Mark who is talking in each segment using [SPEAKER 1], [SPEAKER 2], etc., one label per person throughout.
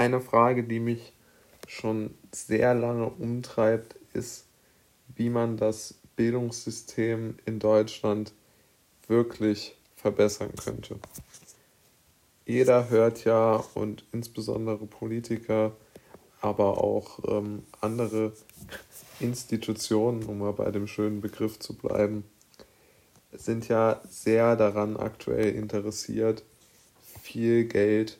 [SPEAKER 1] eine Frage, die mich schon sehr lange umtreibt, ist, wie man das Bildungssystem in Deutschland wirklich verbessern könnte. Jeder hört ja und insbesondere Politiker, aber auch ähm, andere Institutionen, um mal bei dem schönen Begriff zu bleiben, sind ja sehr daran aktuell interessiert, viel Geld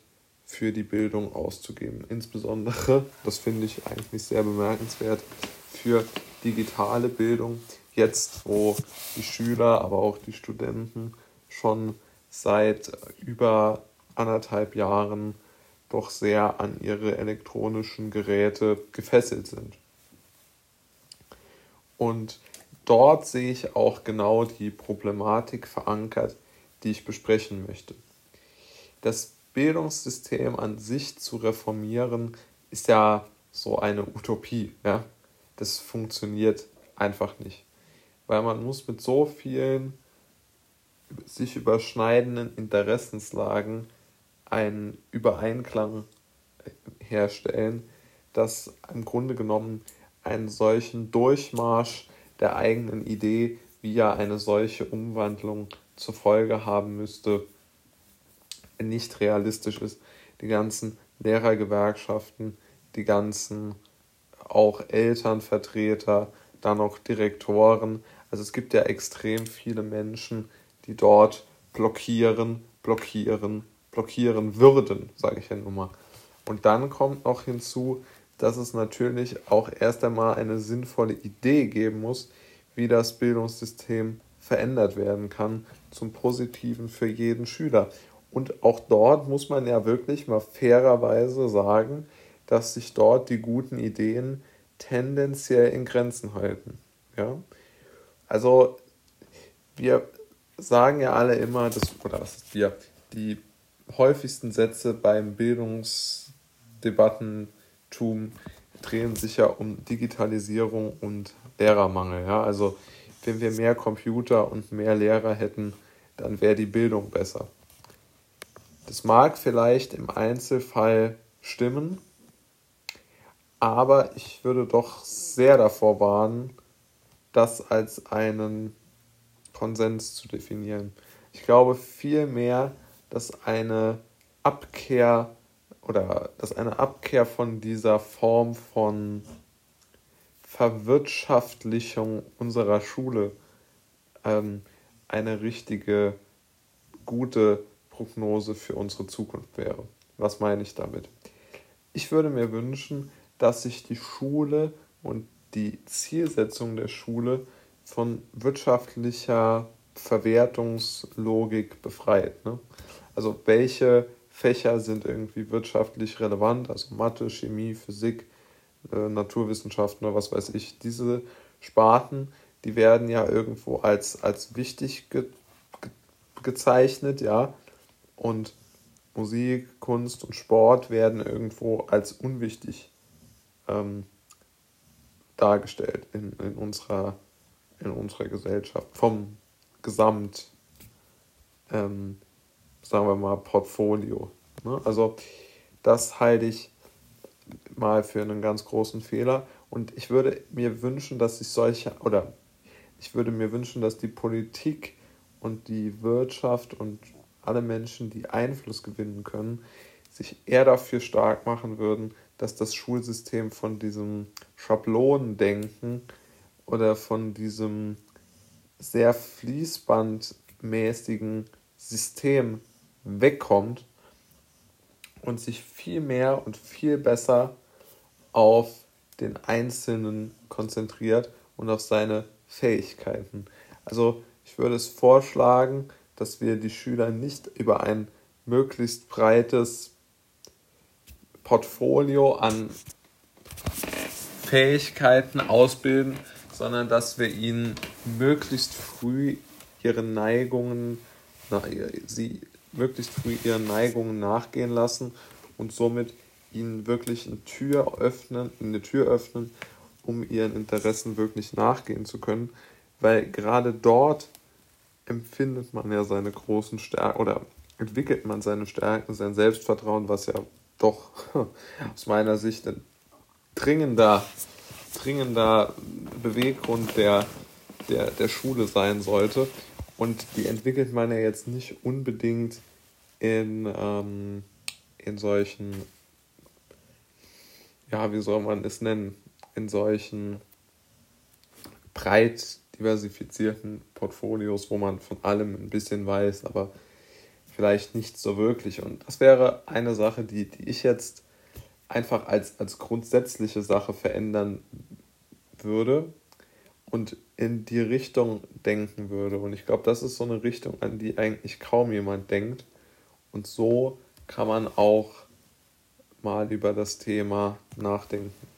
[SPEAKER 1] für die Bildung auszugeben. Insbesondere, das finde ich eigentlich sehr bemerkenswert, für digitale Bildung. Jetzt, wo die Schüler, aber auch die Studenten schon seit über anderthalb Jahren doch sehr an ihre elektronischen Geräte gefesselt sind. Und dort sehe ich auch genau die Problematik verankert, die ich besprechen möchte. Das Bildungssystem an sich zu reformieren, ist ja so eine Utopie. Ja? Das funktioniert einfach nicht. Weil man muss mit so vielen sich überschneidenden Interessenslagen einen Übereinklang herstellen, dass im Grunde genommen einen solchen Durchmarsch der eigenen Idee, wie ja eine solche Umwandlung zur Folge haben müsste, nicht realistisch ist. Die ganzen Lehrergewerkschaften, die ganzen auch Elternvertreter, dann auch Direktoren. Also es gibt ja extrem viele Menschen, die dort blockieren, blockieren, blockieren würden, sage ich ja nur mal. Und dann kommt noch hinzu, dass es natürlich auch erst einmal eine sinnvolle Idee geben muss, wie das Bildungssystem verändert werden kann zum Positiven für jeden Schüler. Und auch dort muss man ja wirklich mal fairerweise sagen, dass sich dort die guten Ideen tendenziell in Grenzen halten. Ja? Also wir sagen ja alle immer, dass, oder was ist wir, die häufigsten Sätze beim Bildungsdebattentum drehen sich ja um Digitalisierung und Lehrermangel. Ja? Also wenn wir mehr Computer und mehr Lehrer hätten, dann wäre die Bildung besser. Das mag vielleicht im Einzelfall stimmen, aber ich würde doch sehr davor warnen, das als einen Konsens zu definieren. Ich glaube vielmehr, dass eine Abkehr oder dass eine Abkehr von dieser Form von Verwirtschaftlichung unserer Schule ähm, eine richtige, gute Prognose für unsere Zukunft wäre. Was meine ich damit? Ich würde mir wünschen, dass sich die Schule und die Zielsetzung der Schule von wirtschaftlicher Verwertungslogik befreit. Ne? Also welche Fächer sind irgendwie wirtschaftlich relevant, also Mathe, Chemie, Physik, äh, Naturwissenschaften oder was weiß ich. Diese Sparten, die werden ja irgendwo als, als wichtig ge, ge, gezeichnet, ja, und Musik, Kunst und Sport werden irgendwo als unwichtig ähm, dargestellt in, in, unserer, in unserer Gesellschaft. Vom Gesamt, ähm, sagen wir mal, Portfolio. Ne? Also das halte ich mal für einen ganz großen Fehler. Und ich würde mir wünschen, dass sich solche, oder ich würde mir wünschen, dass die Politik und die Wirtschaft und alle Menschen, die Einfluss gewinnen können, sich eher dafür stark machen würden, dass das Schulsystem von diesem Schablonendenken oder von diesem sehr fließbandmäßigen System wegkommt und sich viel mehr und viel besser auf den Einzelnen konzentriert und auf seine Fähigkeiten. Also ich würde es vorschlagen, dass wir die Schüler nicht über ein möglichst breites Portfolio an Fähigkeiten ausbilden, sondern dass wir ihnen möglichst früh ihre Neigungen, na, sie möglichst früh ihren Neigungen nachgehen lassen und somit ihnen wirklich eine Tür öffnen, eine Tür öffnen, um ihren Interessen wirklich nachgehen zu können, weil gerade dort empfindet man ja seine großen Stärken oder entwickelt man seine Stärken, sein Selbstvertrauen, was ja doch aus meiner Sicht ein dringender, dringender Beweggrund der, der, der Schule sein sollte. Und die entwickelt man ja jetzt nicht unbedingt in, ähm, in solchen, ja, wie soll man es nennen, in solchen breit diversifizierten Portfolios, wo man von allem ein bisschen weiß, aber vielleicht nicht so wirklich. Und das wäre eine Sache, die, die ich jetzt einfach als, als grundsätzliche Sache verändern würde und in die Richtung denken würde. Und ich glaube, das ist so eine Richtung, an die eigentlich kaum jemand denkt. Und so kann man auch mal über das Thema nachdenken.